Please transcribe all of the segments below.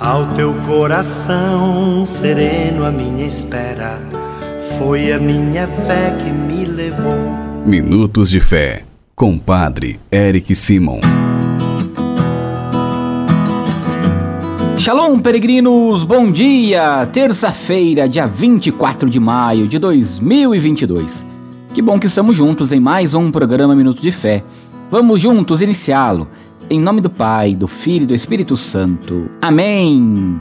Ao teu coração sereno, a minha espera foi a minha fé que me levou. Minutos de Fé, com Padre Eric Simon. Shalom, peregrinos, bom dia! Terça-feira, dia 24 de maio de 2022. Que bom que estamos juntos em mais um programa Minuto de Fé. Vamos juntos iniciá-lo em nome do Pai, do Filho e do Espírito Santo. Amém.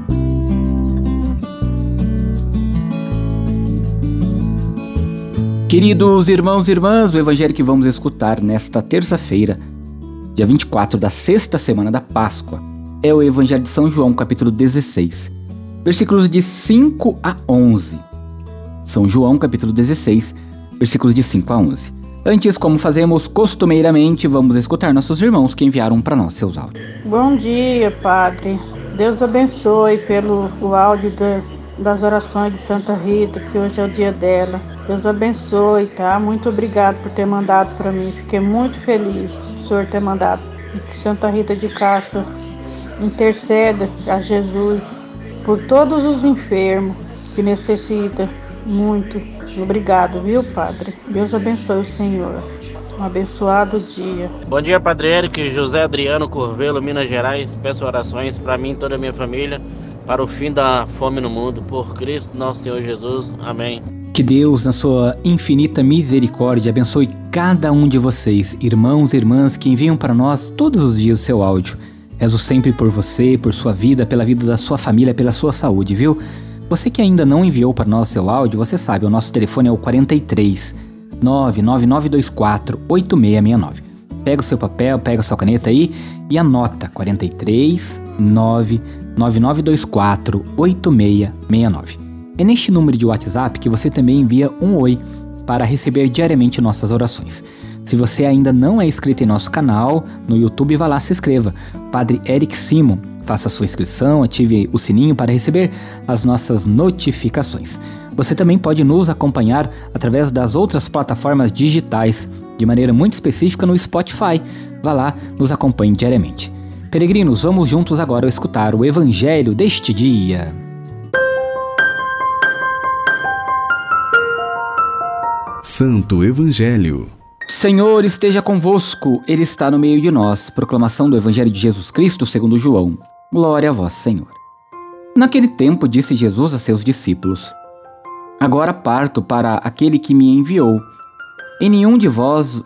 Queridos irmãos e irmãs, o evangelho que vamos escutar nesta terça-feira, dia 24 da sexta semana da Páscoa, é o evangelho de São João, capítulo 16, versículos de 5 a 11. São João, capítulo 16, versículos de 5 a 11. Antes, como fazemos costumeiramente, vamos escutar nossos irmãos que enviaram para nós seus áudios. Bom dia, Padre. Deus abençoe pelo o áudio da, das orações de Santa Rita, que hoje é o dia dela. Deus abençoe, tá? Muito obrigado por ter mandado para mim. Fiquei muito feliz o senhor ter mandado. E que Santa Rita de Cássia interceda a Jesus por todos os enfermos que necessitam muito Obrigado, viu, Padre? Deus abençoe o Senhor. Um abençoado dia. Bom dia, Padre Eric, José Adriano Corvelo, Minas Gerais. Peço orações para mim e toda a minha família para o fim da fome no mundo. Por Cristo, nosso Senhor Jesus. Amém. Que Deus, na sua infinita misericórdia, abençoe cada um de vocês, irmãos e irmãs que enviam para nós todos os dias o seu áudio. Rezo sempre por você, por sua vida, pela vida da sua família, pela sua saúde, viu? Você que ainda não enviou para nós seu áudio, você sabe, o nosso telefone é o 43 99924 8669. Pega o seu papel, pega a sua caneta aí e anota 43 99924 8669. É neste número de WhatsApp que você também envia um oi para receber diariamente nossas orações. Se você ainda não é inscrito em nosso canal no YouTube, vá lá se inscreva. Padre Eric Simon Faça sua inscrição, ative o sininho para receber as nossas notificações. Você também pode nos acompanhar através das outras plataformas digitais, de maneira muito específica no Spotify. Vá lá, nos acompanhe diariamente. Peregrinos, vamos juntos agora escutar o Evangelho deste dia. Santo Evangelho. Senhor esteja convosco, Ele está no meio de nós. Proclamação do Evangelho de Jesus Cristo segundo João. Glória a vós, Senhor. Naquele tempo disse Jesus a seus discípulos: Agora parto para aquele que me enviou. E nenhum de vós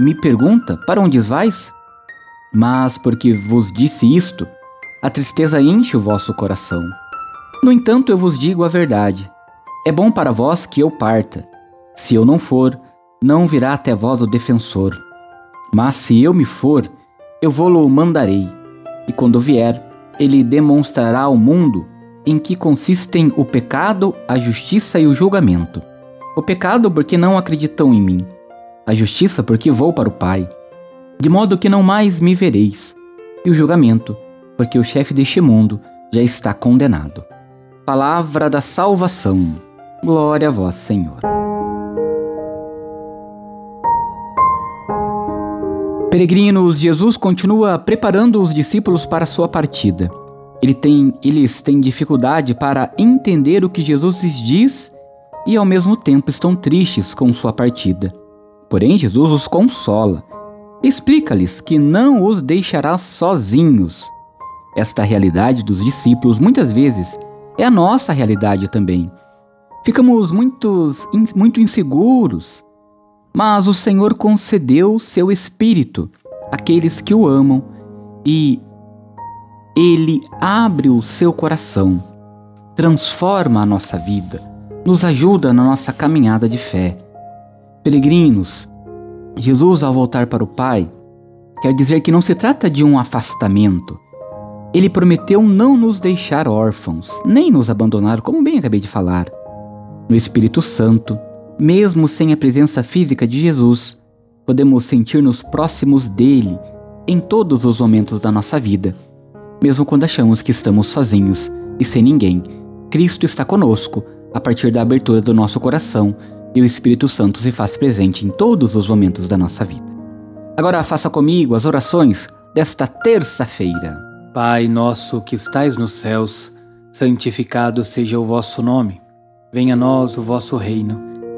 me pergunta: Para onde vais? Mas porque vos disse isto, a tristeza enche o vosso coração. No entanto, eu vos digo a verdade: é bom para vós que eu parta. Se eu não for, não virá até vós o defensor. Mas se eu me for, eu vou-lo mandarei. E quando vier, ele demonstrará ao mundo em que consistem o pecado, a justiça e o julgamento. O pecado, porque não acreditam em mim. A justiça, porque vou para o Pai. De modo que não mais me vereis. E o julgamento, porque o chefe deste mundo já está condenado. Palavra da salvação. Glória a vós, Senhor. Peregrinos, Jesus continua preparando os discípulos para sua partida. Ele tem, eles têm dificuldade para entender o que Jesus lhes diz e ao mesmo tempo estão tristes com sua partida. Porém, Jesus os consola. Explica-lhes que não os deixará sozinhos. Esta realidade dos discípulos muitas vezes é a nossa realidade também. Ficamos muitos, muito inseguros, mas o Senhor concedeu seu Espírito àqueles que o amam e ele abre o seu coração, transforma a nossa vida, nos ajuda na nossa caminhada de fé. Peregrinos, Jesus, ao voltar para o Pai, quer dizer que não se trata de um afastamento. Ele prometeu não nos deixar órfãos, nem nos abandonar, como bem acabei de falar. No Espírito Santo, mesmo sem a presença física de Jesus, podemos sentir-nos próximos dele em todos os momentos da nossa vida. Mesmo quando achamos que estamos sozinhos e sem ninguém, Cristo está conosco a partir da abertura do nosso coração e o Espírito Santo se faz presente em todos os momentos da nossa vida. Agora faça comigo as orações desta terça-feira. Pai nosso que estais nos céus, santificado seja o vosso nome. Venha a nós o vosso reino.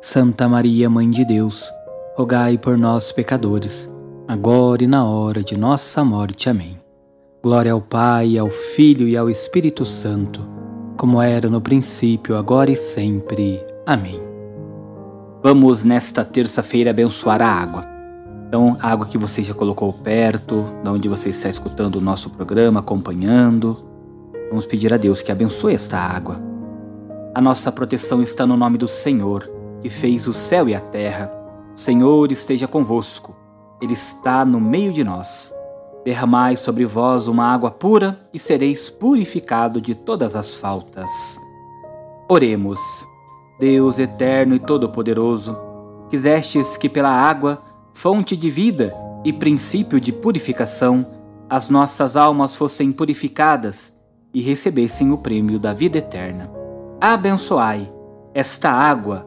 Santa Maria, Mãe de Deus, rogai por nós, pecadores, agora e na hora de nossa morte. Amém. Glória ao Pai, ao Filho e ao Espírito Santo, como era no princípio, agora e sempre. Amém. Vamos nesta terça-feira abençoar a água. Então, a água que você já colocou perto, da onde você está escutando o nosso programa, acompanhando, Vamos pedir a Deus que abençoe esta água. A nossa proteção está no nome do Senhor, que fez o céu e a terra. O Senhor esteja convosco, Ele está no meio de nós. Derramai sobre vós uma água pura e sereis purificado de todas as faltas. Oremos. Deus eterno e todo-poderoso, quisestes que pela água, fonte de vida e princípio de purificação, as nossas almas fossem purificadas e recebessem o prêmio da vida eterna. Abençoai esta água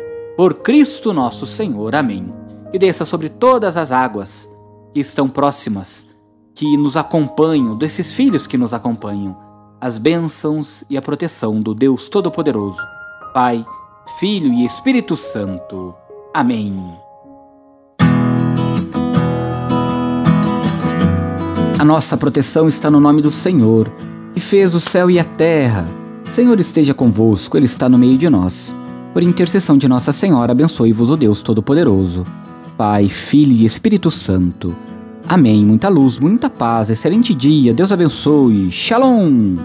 Por Cristo nosso Senhor. Amém. E desça sobre todas as águas que estão próximas, que nos acompanham, desses filhos que nos acompanham, as bênçãos e a proteção do Deus Todo-Poderoso, Pai, Filho e Espírito Santo. Amém. A nossa proteção está no nome do Senhor que fez o céu e a terra. Senhor esteja convosco, Ele está no meio de nós. Por intercessão de Nossa Senhora, abençoe-vos o Deus Todo-Poderoso, Pai, Filho e Espírito Santo. Amém. Muita luz, muita paz, excelente dia. Deus abençoe. Shalom.